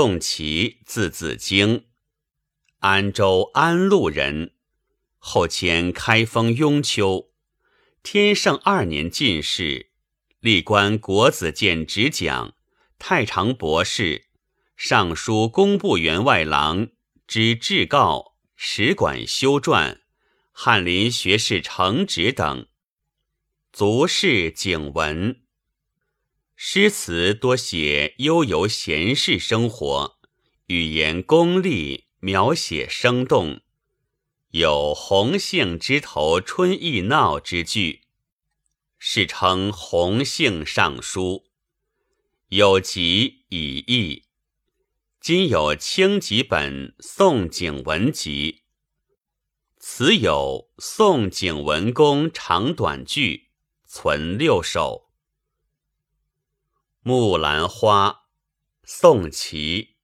宋祁，字子京，安州安陆人。后迁开封雍丘，天圣二年进士，历官国子监直讲、太常博士、尚书工部员外郎、知制告、使馆修撰、翰林学士承旨等。足是景文，诗词多写悠游闲适生活，语言功丽，描写生动。有红杏枝头春意闹之句，世称红杏尚书。有集以义，今有清集本《宋景文集》，此有宋景文公长短句，存六首。木兰花，宋祁。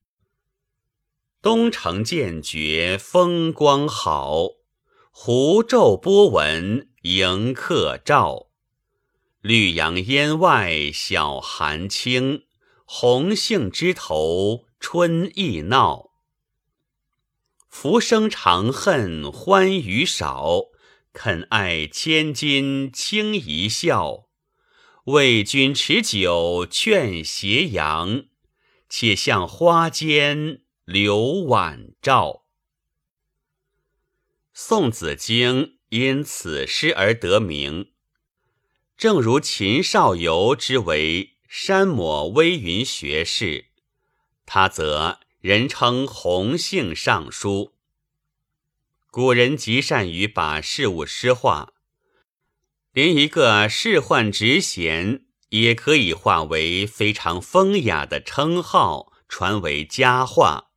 东城渐觉风光好，湖昼波纹迎客照。绿杨烟外晓寒清，红杏枝头春意闹。浮生长恨欢娱少，肯爱千金轻一笑。为君持酒劝斜阳，且向花间。留晚照，宋子京因此诗而得名。正如秦少游之为山抹微云学士，他则人称红杏尚书。古人极善于把事物诗化，连一个仕宦职衔也可以化为非常风雅的称号，传为佳话。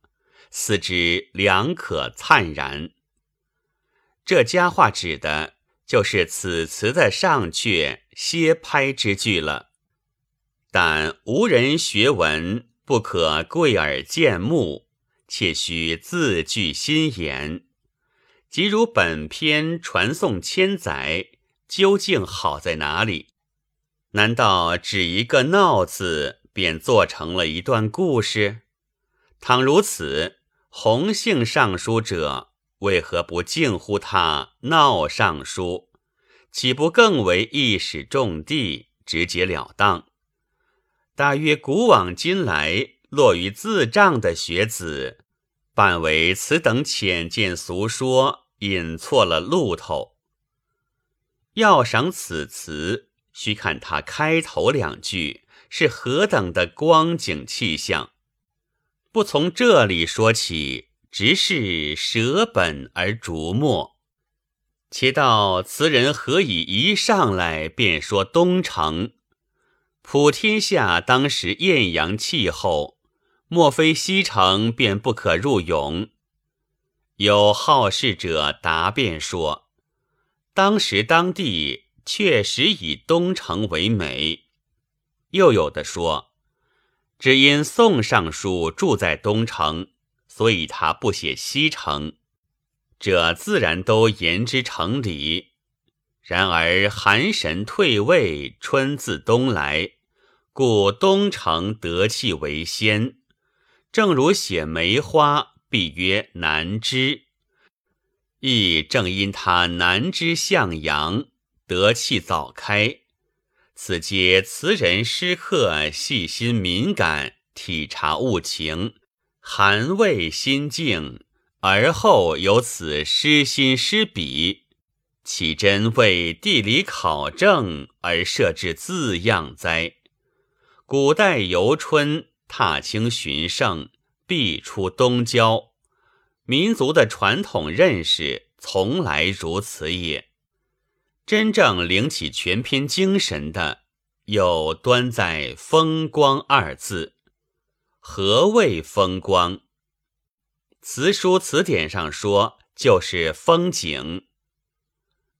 思之良可灿然。这佳话指的就是此词的上阙歇拍之句了。但无人学文，不可贵耳见目，且须字句心言。即如本篇传颂千载，究竟好在哪里？难道只一个“闹”字，便做成了一段故事？倘如此，洪姓尚书者为何不敬呼他闹尚书？岂不更为一史重地，直截了当？大约古往今来落于自仗的学子，半为此等浅见俗说引错了路头。要赏此词，须看他开头两句是何等的光景气象。不从这里说起，直是舍本而逐末。且道词人何以一上来便说东城？普天下当时艳阳气候，莫非西城便不可入泳？有好事者答辩说，当时当地确实以东城为美。又有的说。只因宋尚书住在东城，所以他不写西城，这自然都言之成理。然而寒神退位，春自东来，故东城得气为先。正如写梅花，必曰南枝，亦正因他南枝向阳，得气早开。此皆词人诗客细心敏感，体察物情，含味心境，而后有此诗心诗笔，岂真为地理考证而设置字样哉？古代游春踏青寻胜，必出东郊，民族的传统认识从来如此也。真正领起全篇精神的，有端在“风光”二字。何谓风光？词书词典上说，就是风景。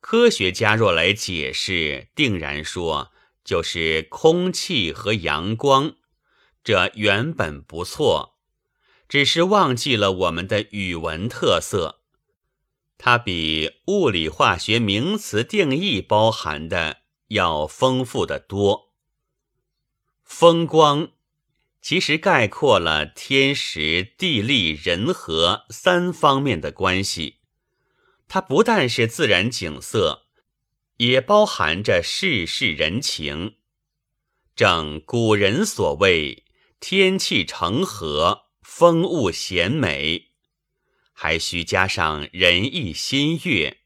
科学家若来解释，定然说就是空气和阳光。这原本不错，只是忘记了我们的语文特色。它比物理化学名词定义包含的要丰富的多。风光其实概括了天时、地利、人和三方面的关系。它不但是自然景色，也包含着世事人情。正古人所谓“天气成和，风物闲美”，还需加上仁义心悦。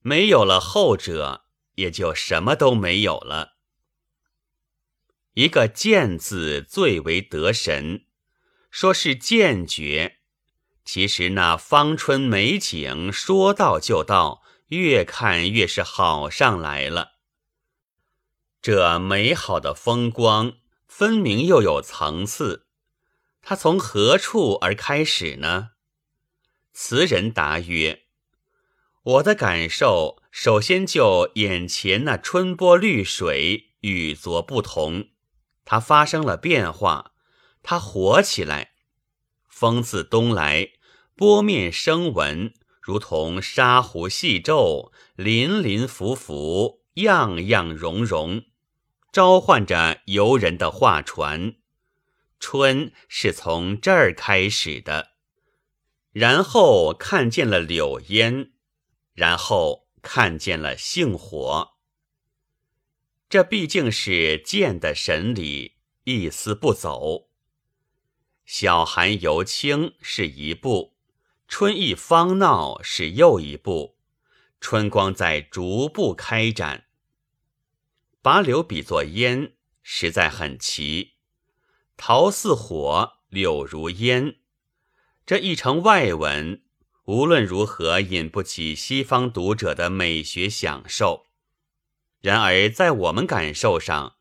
没有了后者，也就什么都没有了。一个“见”字最为得神，说是见觉。其实那芳春美景，说到就到，越看越是好上来了。这美好的风光，分明又有层次。它从何处而开始呢？词人答曰：“我的感受，首先就眼前那春波绿水与昨不同，它发生了变化，它活起来。风自东来。”波面生纹，如同沙湖细皱，鳞鳞浮浮，样样融融，召唤着游人的画船。春是从这儿开始的，然后看见了柳烟，然后看见了杏火。这毕竟是见的神理，一丝不走。小寒游清是一步。春意方闹是又一步，春光在逐步开展。把柳比作烟，实在很奇。桃似火，柳如烟，这一成外文，无论如何引不起西方读者的美学享受。然而在我们感受上，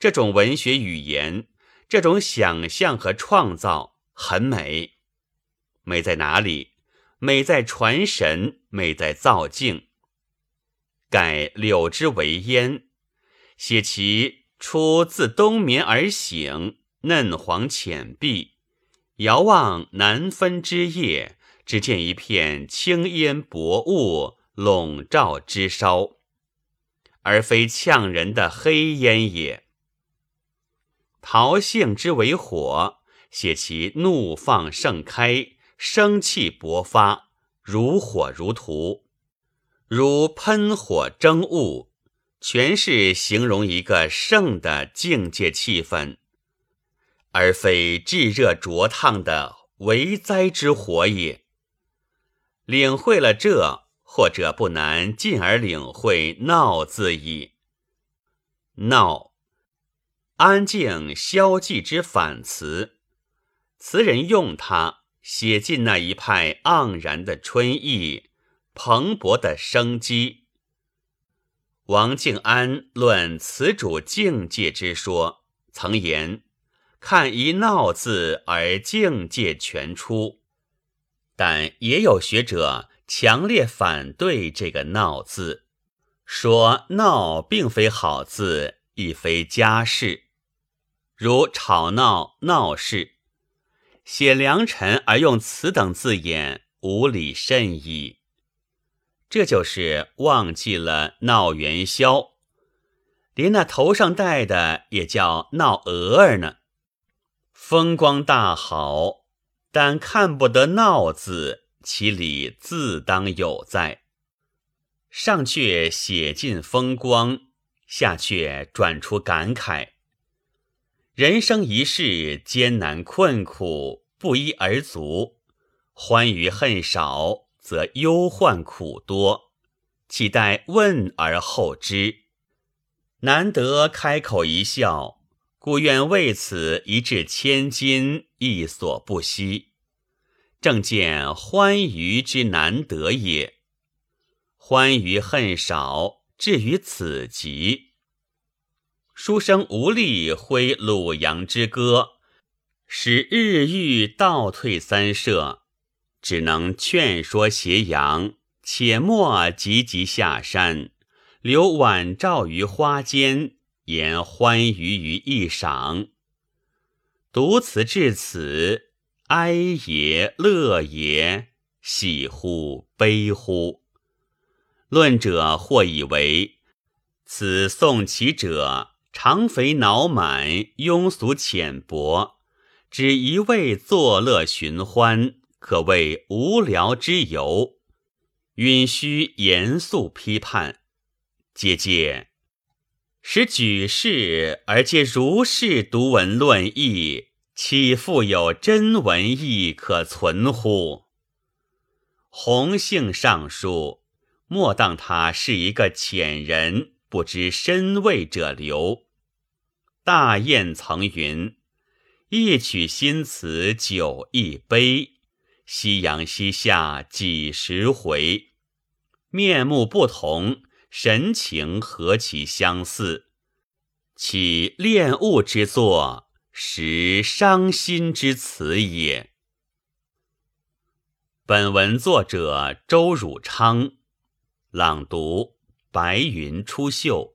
这种文学语言，这种想象和创造很美。美在哪里？美在传神，美在造境。改柳枝为烟，写其出自冬眠而醒，嫩黄浅碧，遥望南分之夜，只见一片青烟薄雾笼罩枝梢，而非呛人的黑烟也。桃杏之为火，写其怒放盛开。生气勃发，如火如荼，如喷火蒸雾，全是形容一个盛的境界气氛，而非炙热灼烫的为灾之火也。领会了这，或者不难进而领会“闹”字矣。闹，安静消寂之反词，词人用它。写尽那一派盎然的春意，蓬勃的生机。王敬安论词主境界之说，曾言：“看一闹字而境界全出。”但也有学者强烈反对这个“闹”字，说“闹”并非好字，亦非佳事，如吵闹、闹事。写良辰而用此等字眼，无礼甚矣。这就是忘记了闹元宵，连那头上戴的也叫闹鹅儿呢。风光大好，但看不得闹字，其理自当有在。上阙写尽风光，下阙转出感慨。人生一世，艰难困苦不一而足；欢愉恨少，则忧患苦多。岂待问而后知？难得开口一笑，故愿为此一掷千金，亦所不惜。正见欢愉之难得也。欢愉恨少，至于此极。书生无力挥鲁阳之歌，使日欲倒退三舍，只能劝说斜阳，且莫急急下山，留晚照于花间，言欢愉于一晌。读词至此，哀也，乐也，喜乎，悲乎？论者或以为此送其者。肠肥脑满，庸俗浅薄，只一味作乐寻欢，可谓无聊之游。允须严肃批判。姐姐，使举世而皆如是读文论义，岂复有真文义可存乎？洪姓尚书，莫当他是一个浅人，不知深味者流。大雁曾云：“一曲新词酒一杯，夕阳西下几时回。”面目不同，神情何其相似！岂恋物之作，实伤心之词也。本文作者周汝昌，朗读：白云出岫。